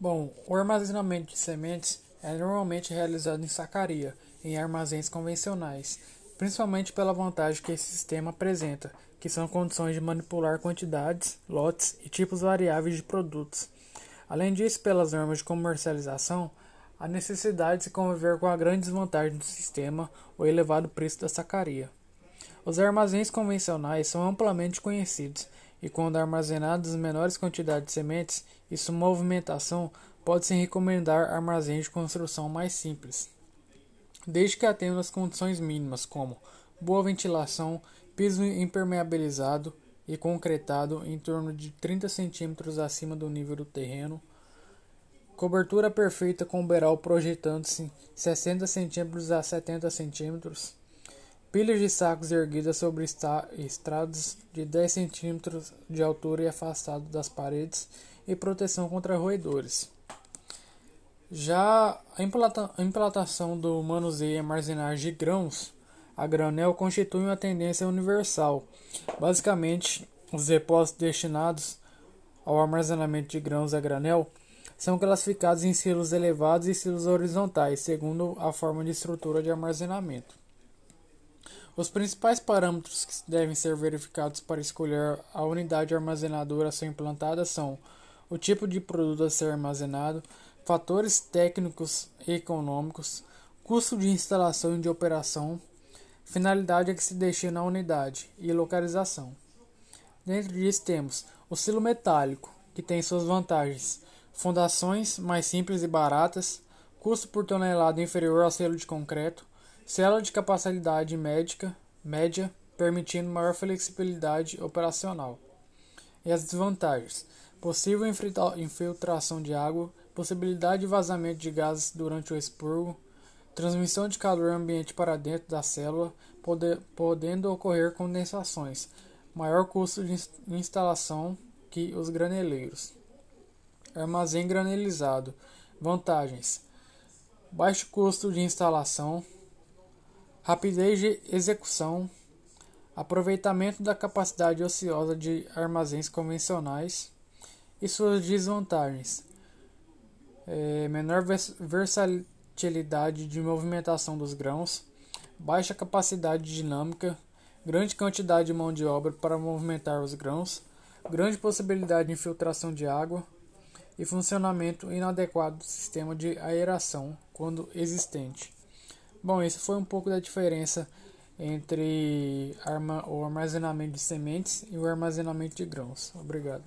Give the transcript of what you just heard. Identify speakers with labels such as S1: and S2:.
S1: Bom, o armazenamento de sementes é normalmente realizado em sacaria, em armazéns convencionais, principalmente pela vantagem que esse sistema apresenta, que são condições de manipular quantidades, lotes e tipos variáveis de produtos. Além disso, pelas normas de comercialização, a necessidade de se conviver com a grande desvantagem do sistema, o elevado preço da sacaria. Os armazéns convencionais são amplamente conhecidos e, quando armazenadas menores quantidades de sementes e sua movimentação, pode-se recomendar armazéns de construção mais simples, desde que atendam as condições mínimas, como boa ventilação, piso impermeabilizado e concretado em torno de 30 centímetros acima do nível do terreno, cobertura perfeita com beiral projetando-se 60 centímetros a 70 centímetros, pilhas de sacos erguidas sobre estradas de 10 centímetros de altura e afastado das paredes e proteção contra roedores. Já a implantação do manuseio e armazenagem de grãos a granel constitui uma tendência universal. Basicamente, os depósitos destinados ao armazenamento de grãos a granel são classificados em silos elevados e silos horizontais, segundo a forma de estrutura de armazenamento. Os principais parâmetros que devem ser verificados para escolher a unidade armazenadora a ser implantada são o tipo de produto a ser armazenado, fatores técnicos e econômicos, custo de instalação e de operação, finalidade a que se destina a unidade e localização. Dentro disso temos o silo metálico, que tem suas vantagens: fundações mais simples e baratas, custo por tonelada inferior ao selo de concreto, célula de capacidade médica média, permitindo maior flexibilidade operacional. E as desvantagens: possível infiltração de água, possibilidade de vazamento de gases durante o expurgo, transmissão de calor ambiente para dentro da célula, podendo ocorrer condensações, maior custo de instalação que os graneleiros. Armazém granelizado. Vantagens: baixo custo de instalação, rapidez de execução, aproveitamento da capacidade ociosa de armazéns convencionais e suas desvantagens é, menor versatilidade de movimentação dos grãos, baixa capacidade dinâmica, grande quantidade de mão de obra para movimentar os grãos, grande possibilidade de infiltração de água e funcionamento inadequado do sistema de aeração quando existente. Bom, esse foi um pouco da diferença entre o armazenamento de sementes e o armazenamento de grãos. Obrigado.